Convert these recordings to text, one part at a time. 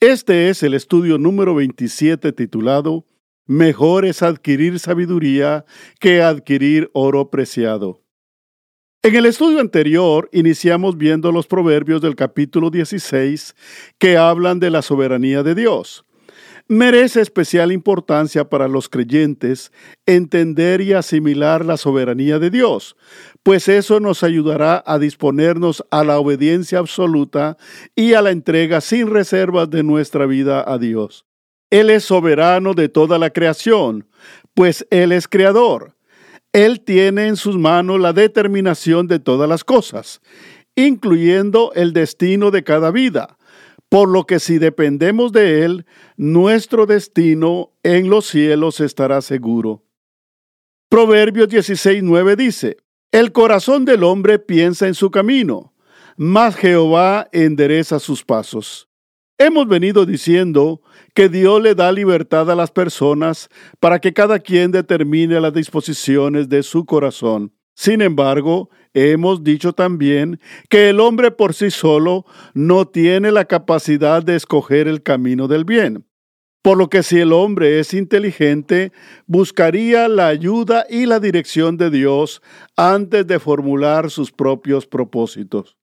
Este es el estudio número 27 titulado Mejor es adquirir sabiduría que adquirir oro preciado. En el estudio anterior iniciamos viendo los proverbios del capítulo 16 que hablan de la soberanía de Dios. Merece especial importancia para los creyentes entender y asimilar la soberanía de Dios, pues eso nos ayudará a disponernos a la obediencia absoluta y a la entrega sin reservas de nuestra vida a Dios. Él es soberano de toda la creación, pues Él es creador. Él tiene en sus manos la determinación de todas las cosas, incluyendo el destino de cada vida, por lo que si dependemos de Él, nuestro destino en los cielos estará seguro. Proverbios 16:9 dice, el corazón del hombre piensa en su camino, mas Jehová endereza sus pasos. Hemos venido diciendo que Dios le da libertad a las personas para que cada quien determine las disposiciones de su corazón. Sin embargo, hemos dicho también que el hombre por sí solo no tiene la capacidad de escoger el camino del bien. Por lo que si el hombre es inteligente, buscaría la ayuda y la dirección de Dios antes de formular sus propios propósitos.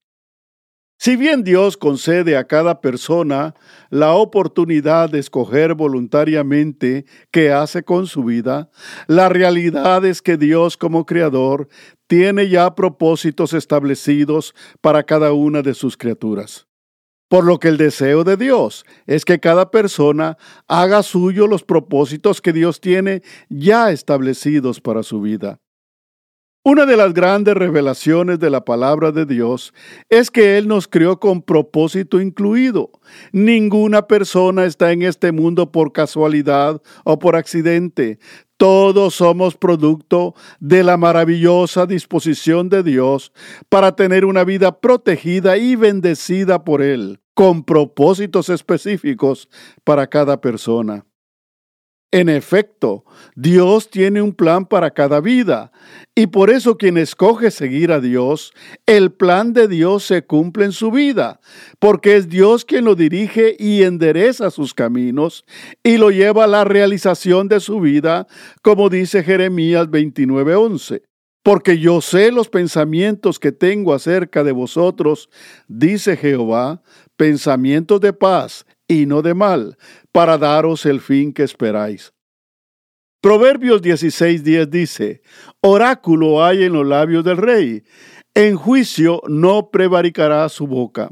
Si bien Dios concede a cada persona la oportunidad de escoger voluntariamente qué hace con su vida, la realidad es que Dios como Creador tiene ya propósitos establecidos para cada una de sus criaturas. Por lo que el deseo de Dios es que cada persona haga suyo los propósitos que Dios tiene ya establecidos para su vida. Una de las grandes revelaciones de la palabra de Dios es que Él nos creó con propósito incluido. Ninguna persona está en este mundo por casualidad o por accidente. Todos somos producto de la maravillosa disposición de Dios para tener una vida protegida y bendecida por Él con propósitos específicos para cada persona. En efecto, Dios tiene un plan para cada vida, y por eso quien escoge seguir a Dios, el plan de Dios se cumple en su vida, porque es Dios quien lo dirige y endereza sus caminos y lo lleva a la realización de su vida, como dice Jeremías 29:11. Porque yo sé los pensamientos que tengo acerca de vosotros, dice Jehová, pensamientos de paz y no de mal, para daros el fin que esperáis. Proverbios 16:10 dice, Oráculo hay en los labios del rey, en juicio no prevaricará su boca.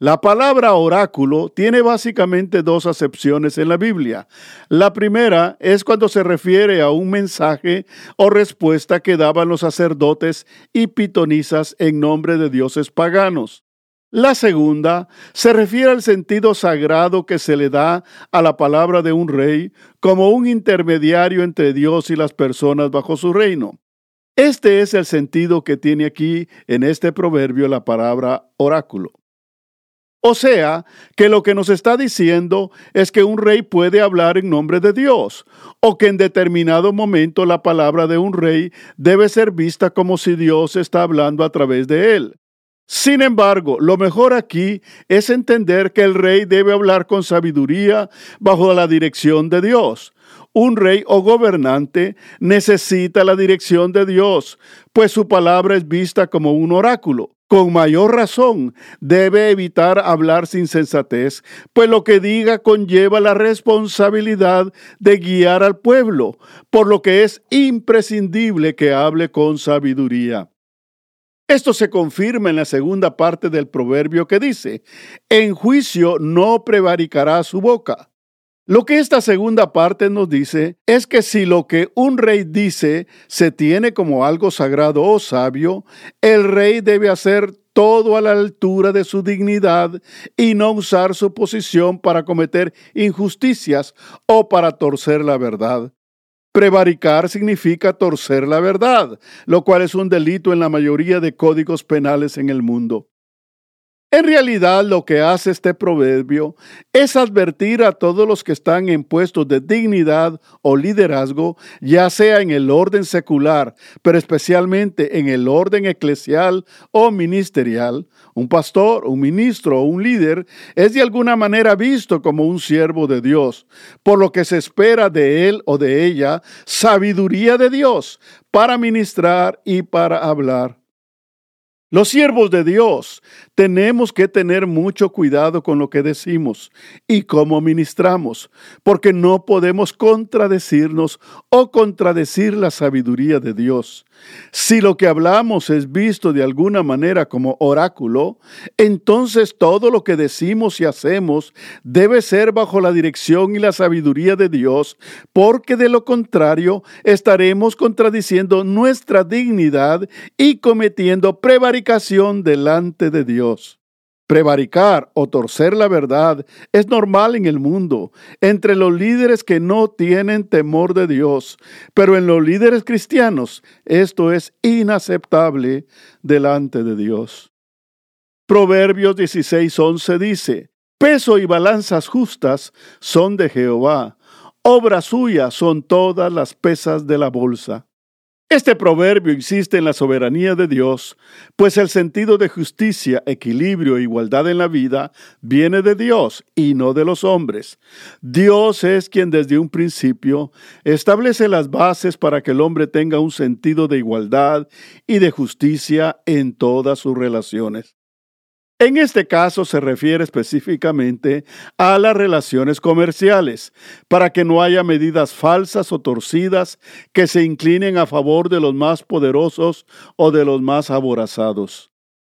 La palabra oráculo tiene básicamente dos acepciones en la Biblia. La primera es cuando se refiere a un mensaje o respuesta que daban los sacerdotes y pitonisas en nombre de dioses paganos. La segunda se refiere al sentido sagrado que se le da a la palabra de un rey como un intermediario entre Dios y las personas bajo su reino. Este es el sentido que tiene aquí en este proverbio la palabra oráculo. O sea, que lo que nos está diciendo es que un rey puede hablar en nombre de Dios, o que en determinado momento la palabra de un rey debe ser vista como si Dios está hablando a través de él. Sin embargo, lo mejor aquí es entender que el rey debe hablar con sabiduría bajo la dirección de Dios. Un rey o gobernante necesita la dirección de Dios, pues su palabra es vista como un oráculo. Con mayor razón debe evitar hablar sin sensatez, pues lo que diga conlleva la responsabilidad de guiar al pueblo, por lo que es imprescindible que hable con sabiduría. Esto se confirma en la segunda parte del proverbio que dice, en juicio no prevaricará su boca. Lo que esta segunda parte nos dice es que si lo que un rey dice se tiene como algo sagrado o sabio, el rey debe hacer todo a la altura de su dignidad y no usar su posición para cometer injusticias o para torcer la verdad. Prevaricar significa torcer la verdad, lo cual es un delito en la mayoría de códigos penales en el mundo. En realidad lo que hace este proverbio es advertir a todos los que están en puestos de dignidad o liderazgo, ya sea en el orden secular, pero especialmente en el orden eclesial o ministerial. Un pastor, un ministro o un líder es de alguna manera visto como un siervo de Dios, por lo que se espera de él o de ella sabiduría de Dios para ministrar y para hablar. Los siervos de Dios tenemos que tener mucho cuidado con lo que decimos y cómo ministramos, porque no podemos contradecirnos o contradecir la sabiduría de Dios. Si lo que hablamos es visto de alguna manera como oráculo, entonces todo lo que decimos y hacemos debe ser bajo la dirección y la sabiduría de Dios, porque de lo contrario estaremos contradiciendo nuestra dignidad y cometiendo prevaricación delante de Dios. Prevaricar o torcer la verdad es normal en el mundo, entre los líderes que no tienen temor de Dios, pero en los líderes cristianos esto es inaceptable delante de Dios. Proverbios 16:11 dice, Peso y balanzas justas son de Jehová, obra suya son todas las pesas de la bolsa. Este proverbio insiste en la soberanía de Dios, pues el sentido de justicia, equilibrio e igualdad en la vida viene de Dios y no de los hombres. Dios es quien desde un principio establece las bases para que el hombre tenga un sentido de igualdad y de justicia en todas sus relaciones. En este caso se refiere específicamente a las relaciones comerciales, para que no haya medidas falsas o torcidas que se inclinen a favor de los más poderosos o de los más aborazados.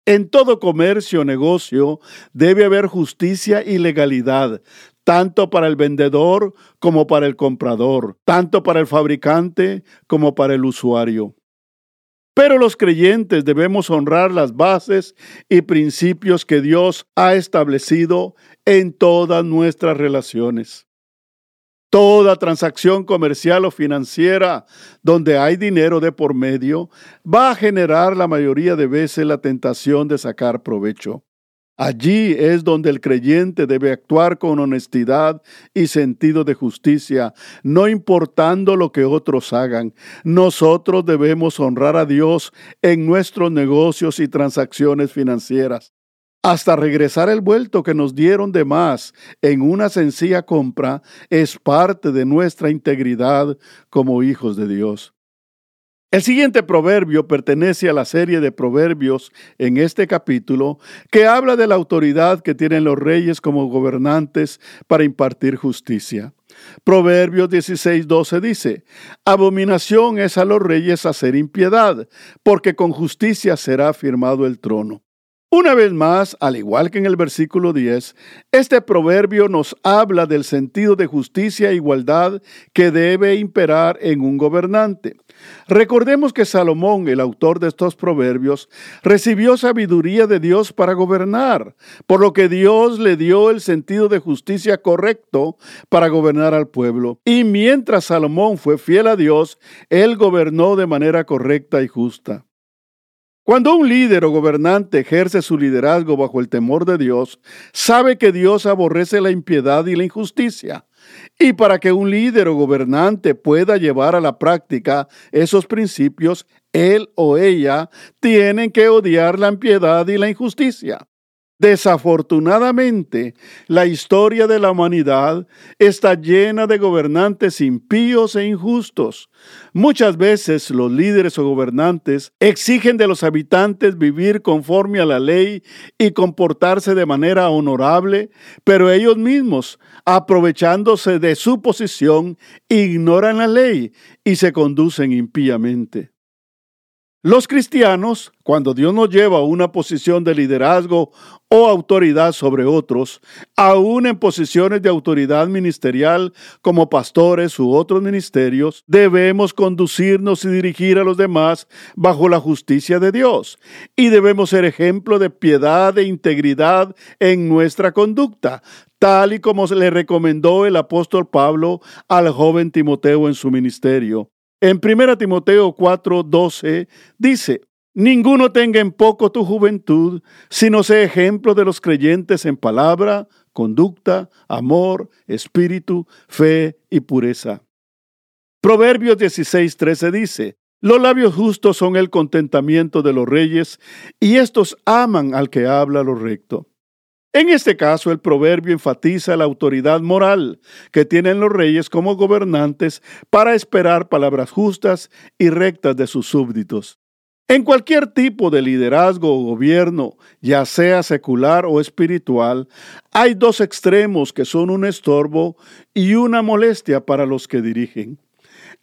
En todo comercio o negocio debe haber justicia y legalidad, tanto para el vendedor como para el comprador, tanto para el fabricante como para el usuario. Pero los creyentes debemos honrar las bases y principios que Dios ha establecido en todas nuestras relaciones. Toda transacción comercial o financiera donde hay dinero de por medio va a generar la mayoría de veces la tentación de sacar provecho. Allí es donde el creyente debe actuar con honestidad y sentido de justicia, no importando lo que otros hagan. Nosotros debemos honrar a Dios en nuestros negocios y transacciones financieras. Hasta regresar el vuelto que nos dieron de más en una sencilla compra es parte de nuestra integridad como hijos de Dios. El siguiente proverbio pertenece a la serie de proverbios en este capítulo que habla de la autoridad que tienen los reyes como gobernantes para impartir justicia. Proverbios 16:12 dice, Abominación es a los reyes hacer impiedad, porque con justicia será firmado el trono. Una vez más, al igual que en el versículo 10, este proverbio nos habla del sentido de justicia e igualdad que debe imperar en un gobernante. Recordemos que Salomón, el autor de estos proverbios, recibió sabiduría de Dios para gobernar, por lo que Dios le dio el sentido de justicia correcto para gobernar al pueblo. Y mientras Salomón fue fiel a Dios, él gobernó de manera correcta y justa. Cuando un líder o gobernante ejerce su liderazgo bajo el temor de Dios, sabe que Dios aborrece la impiedad y la injusticia. Y para que un líder o gobernante pueda llevar a la práctica esos principios, él o ella tienen que odiar la impiedad y la injusticia. Desafortunadamente, la historia de la humanidad está llena de gobernantes impíos e injustos. Muchas veces los líderes o gobernantes exigen de los habitantes vivir conforme a la ley y comportarse de manera honorable, pero ellos mismos, aprovechándose de su posición, ignoran la ley y se conducen impíamente. Los cristianos, cuando Dios nos lleva a una posición de liderazgo o autoridad sobre otros, aún en posiciones de autoridad ministerial como pastores u otros ministerios, debemos conducirnos y dirigir a los demás bajo la justicia de Dios y debemos ser ejemplo de piedad e integridad en nuestra conducta, tal y como le recomendó el apóstol Pablo al joven Timoteo en su ministerio. En 1 Timoteo 4:12 dice, Ninguno tenga en poco tu juventud, sino sea ejemplo de los creyentes en palabra, conducta, amor, espíritu, fe y pureza. Proverbios 16:13 dice, Los labios justos son el contentamiento de los reyes, y estos aman al que habla lo recto. En este caso, el proverbio enfatiza la autoridad moral que tienen los reyes como gobernantes para esperar palabras justas y rectas de sus súbditos. En cualquier tipo de liderazgo o gobierno, ya sea secular o espiritual, hay dos extremos que son un estorbo y una molestia para los que dirigen.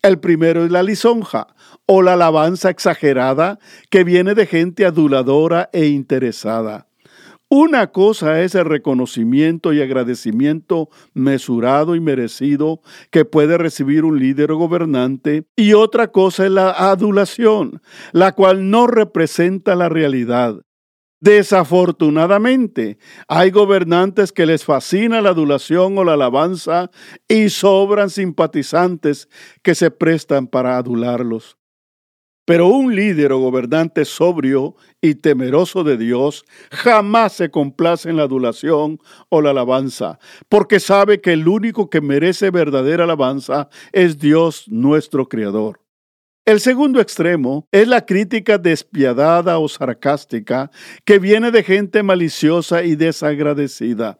El primero es la lisonja o la alabanza exagerada que viene de gente aduladora e interesada. Una cosa es el reconocimiento y agradecimiento mesurado y merecido que puede recibir un líder gobernante y otra cosa es la adulación, la cual no representa la realidad. Desafortunadamente, hay gobernantes que les fascina la adulación o la alabanza y sobran simpatizantes que se prestan para adularlos. Pero un líder o gobernante sobrio y temeroso de Dios jamás se complace en la adulación o la alabanza, porque sabe que el único que merece verdadera alabanza es Dios nuestro Creador. El segundo extremo es la crítica despiadada o sarcástica que viene de gente maliciosa y desagradecida.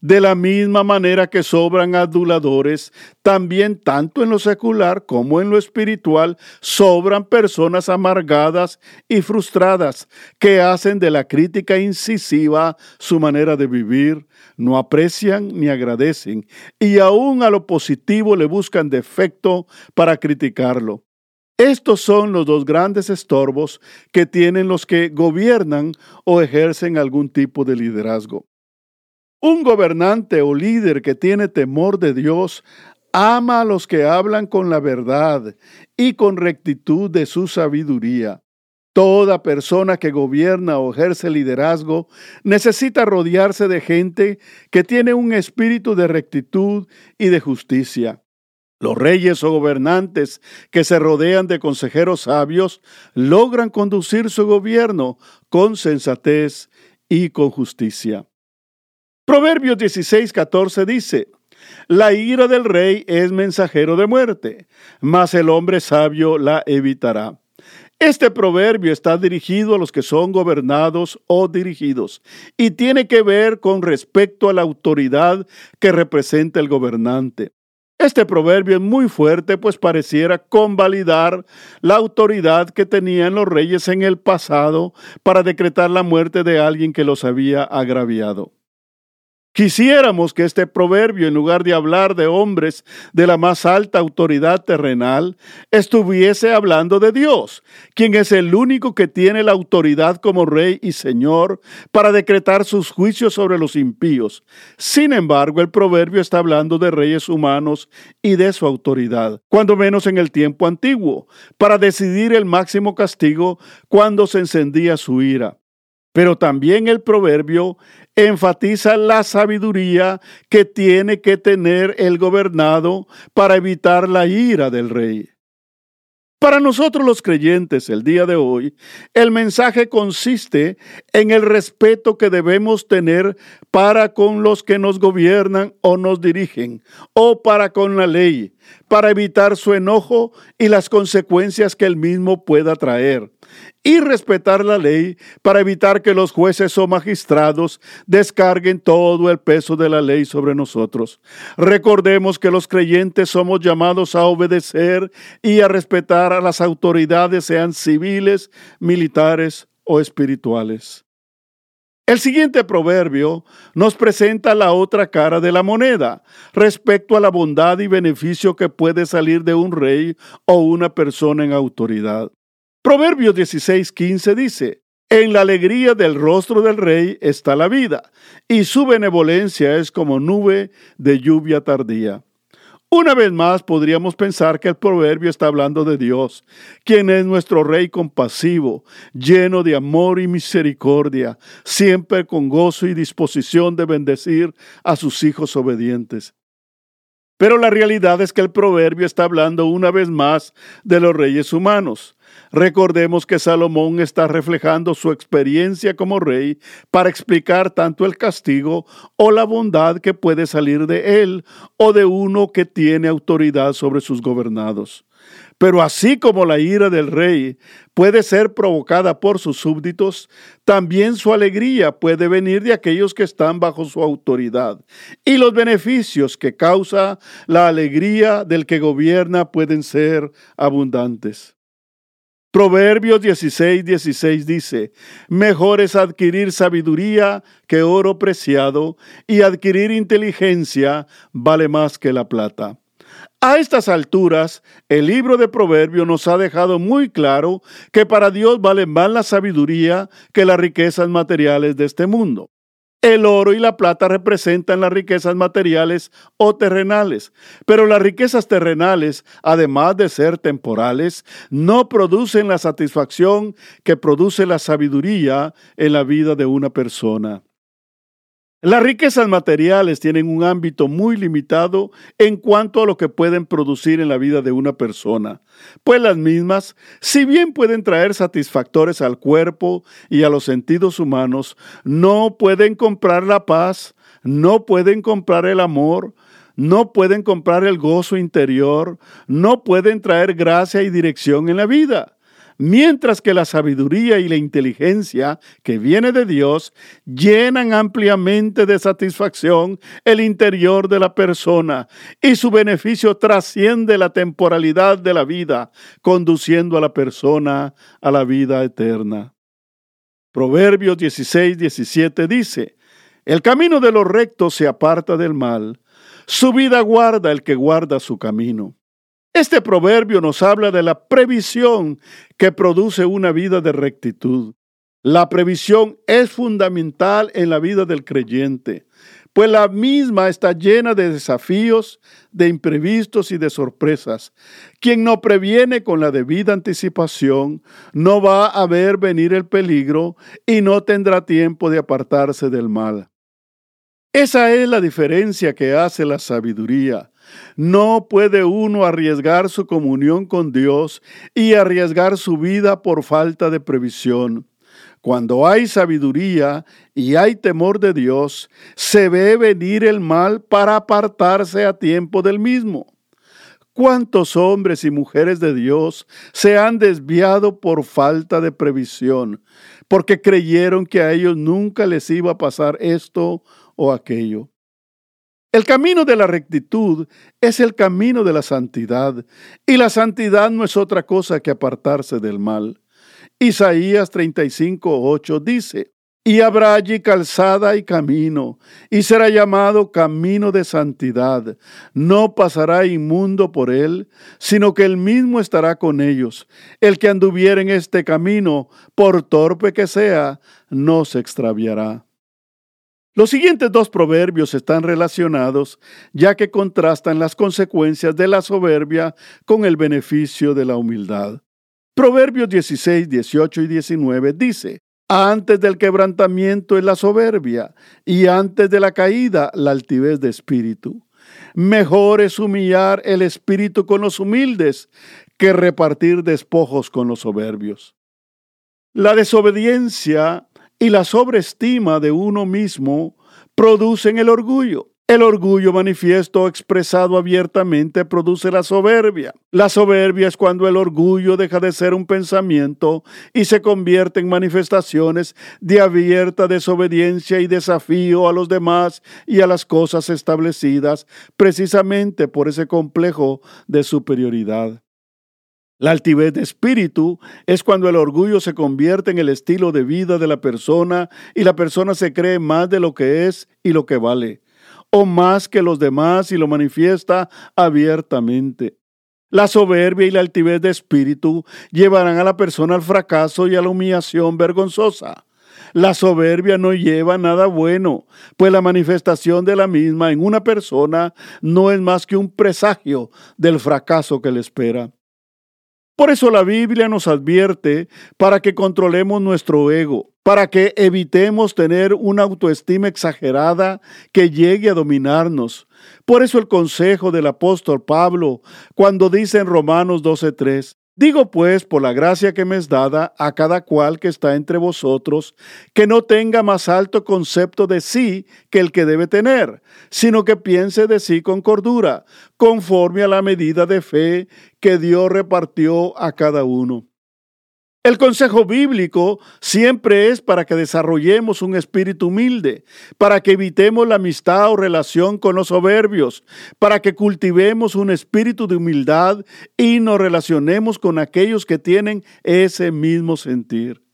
De la misma manera que sobran aduladores, también tanto en lo secular como en lo espiritual sobran personas amargadas y frustradas que hacen de la crítica incisiva su manera de vivir, no aprecian ni agradecen y aún a lo positivo le buscan defecto para criticarlo. Estos son los dos grandes estorbos que tienen los que gobiernan o ejercen algún tipo de liderazgo. Un gobernante o líder que tiene temor de Dios ama a los que hablan con la verdad y con rectitud de su sabiduría. Toda persona que gobierna o ejerce liderazgo necesita rodearse de gente que tiene un espíritu de rectitud y de justicia. Los reyes o gobernantes que se rodean de consejeros sabios logran conducir su gobierno con sensatez y con justicia. Proverbios 16, 14 dice, La ira del rey es mensajero de muerte, mas el hombre sabio la evitará. Este proverbio está dirigido a los que son gobernados o dirigidos y tiene que ver con respecto a la autoridad que representa el gobernante. Este proverbio es muy fuerte, pues pareciera convalidar la autoridad que tenían los reyes en el pasado para decretar la muerte de alguien que los había agraviado. Quisiéramos que este proverbio, en lugar de hablar de hombres de la más alta autoridad terrenal, estuviese hablando de Dios, quien es el único que tiene la autoridad como Rey y Señor para decretar sus juicios sobre los impíos. Sin embargo, el proverbio está hablando de reyes humanos y de su autoridad, cuando menos en el tiempo antiguo, para decidir el máximo castigo cuando se encendía su ira. Pero también el proverbio enfatiza la sabiduría que tiene que tener el gobernado para evitar la ira del rey. Para nosotros los creyentes el día de hoy, el mensaje consiste en el respeto que debemos tener para con los que nos gobiernan o nos dirigen, o para con la ley, para evitar su enojo y las consecuencias que el mismo pueda traer y respetar la ley para evitar que los jueces o magistrados descarguen todo el peso de la ley sobre nosotros. Recordemos que los creyentes somos llamados a obedecer y a respetar a las autoridades, sean civiles, militares o espirituales. El siguiente proverbio nos presenta la otra cara de la moneda respecto a la bondad y beneficio que puede salir de un rey o una persona en autoridad. Proverbios 16:15 dice, en la alegría del rostro del rey está la vida, y su benevolencia es como nube de lluvia tardía. Una vez más podríamos pensar que el proverbio está hablando de Dios, quien es nuestro Rey compasivo, lleno de amor y misericordia, siempre con gozo y disposición de bendecir a sus hijos obedientes. Pero la realidad es que el proverbio está hablando una vez más de los reyes humanos. Recordemos que Salomón está reflejando su experiencia como rey para explicar tanto el castigo o la bondad que puede salir de él o de uno que tiene autoridad sobre sus gobernados. Pero así como la ira del rey puede ser provocada por sus súbditos, también su alegría puede venir de aquellos que están bajo su autoridad. Y los beneficios que causa la alegría del que gobierna pueden ser abundantes. Proverbios 16, 16 dice, mejor es adquirir sabiduría que oro preciado, y adquirir inteligencia vale más que la plata. A estas alturas, el libro de Proverbios nos ha dejado muy claro que para Dios vale más la sabiduría que las riquezas materiales de este mundo. El oro y la plata representan las riquezas materiales o terrenales, pero las riquezas terrenales, además de ser temporales, no producen la satisfacción que produce la sabiduría en la vida de una persona. Las riquezas materiales tienen un ámbito muy limitado en cuanto a lo que pueden producir en la vida de una persona, pues las mismas, si bien pueden traer satisfactores al cuerpo y a los sentidos humanos, no pueden comprar la paz, no pueden comprar el amor, no pueden comprar el gozo interior, no pueden traer gracia y dirección en la vida mientras que la sabiduría y la inteligencia que viene de Dios llenan ampliamente de satisfacción el interior de la persona y su beneficio trasciende la temporalidad de la vida, conduciendo a la persona a la vida eterna. Proverbios 16, 17 dice, El camino de los rectos se aparta del mal, su vida guarda el que guarda su camino. Este proverbio nos habla de la previsión que produce una vida de rectitud. La previsión es fundamental en la vida del creyente, pues la misma está llena de desafíos, de imprevistos y de sorpresas. Quien no previene con la debida anticipación no va a ver venir el peligro y no tendrá tiempo de apartarse del mal. Esa es la diferencia que hace la sabiduría. No puede uno arriesgar su comunión con Dios y arriesgar su vida por falta de previsión. Cuando hay sabiduría y hay temor de Dios, se ve venir el mal para apartarse a tiempo del mismo. ¿Cuántos hombres y mujeres de Dios se han desviado por falta de previsión, porque creyeron que a ellos nunca les iba a pasar esto o aquello? El camino de la rectitud es el camino de la santidad, y la santidad no es otra cosa que apartarse del mal. Isaías 35:8 dice, y habrá allí calzada y camino, y será llamado camino de santidad. No pasará inmundo por él, sino que él mismo estará con ellos. El que anduviere en este camino, por torpe que sea, no se extraviará. Los siguientes dos proverbios están relacionados ya que contrastan las consecuencias de la soberbia con el beneficio de la humildad. Proverbios 16, 18 y 19 dice, antes del quebrantamiento es la soberbia y antes de la caída la altivez de espíritu. Mejor es humillar el espíritu con los humildes que repartir despojos con los soberbios. La desobediencia y la sobreestima de uno mismo producen el orgullo. El orgullo manifiesto expresado abiertamente produce la soberbia. La soberbia es cuando el orgullo deja de ser un pensamiento y se convierte en manifestaciones de abierta desobediencia y desafío a los demás y a las cosas establecidas, precisamente por ese complejo de superioridad. La altivez de espíritu es cuando el orgullo se convierte en el estilo de vida de la persona y la persona se cree más de lo que es y lo que vale, o más que los demás y lo manifiesta abiertamente. La soberbia y la altivez de espíritu llevarán a la persona al fracaso y a la humillación vergonzosa. La soberbia no lleva nada bueno, pues la manifestación de la misma en una persona no es más que un presagio del fracaso que le espera. Por eso la Biblia nos advierte para que controlemos nuestro ego, para que evitemos tener una autoestima exagerada que llegue a dominarnos. Por eso el consejo del apóstol Pablo, cuando dice en Romanos 12:3, Digo pues, por la gracia que me es dada a cada cual que está entre vosotros, que no tenga más alto concepto de sí que el que debe tener, sino que piense de sí con cordura, conforme a la medida de fe que Dios repartió a cada uno. El consejo bíblico siempre es para que desarrollemos un espíritu humilde, para que evitemos la amistad o relación con los soberbios, para que cultivemos un espíritu de humildad y nos relacionemos con aquellos que tienen ese mismo sentir.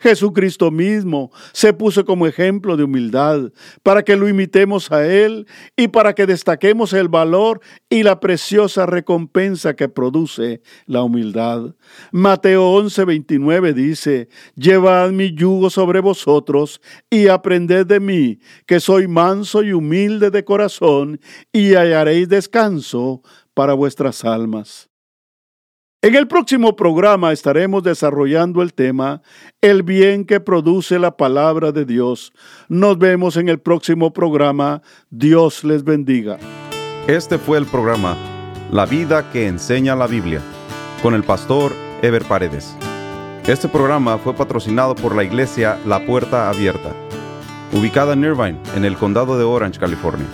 Jesucristo mismo se puso como ejemplo de humildad para que lo imitemos a Él y para que destaquemos el valor y la preciosa recompensa que produce la humildad. Mateo 11:29 dice, Llevad mi yugo sobre vosotros y aprended de mí, que soy manso y humilde de corazón, y hallaréis descanso para vuestras almas. En el próximo programa estaremos desarrollando el tema El bien que produce la palabra de Dios. Nos vemos en el próximo programa. Dios les bendiga. Este fue el programa La vida que enseña la Biblia con el pastor Ever Paredes. Este programa fue patrocinado por la iglesia La Puerta Abierta, ubicada en Irvine, en el condado de Orange, California.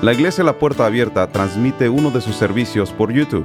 La iglesia La Puerta Abierta transmite uno de sus servicios por YouTube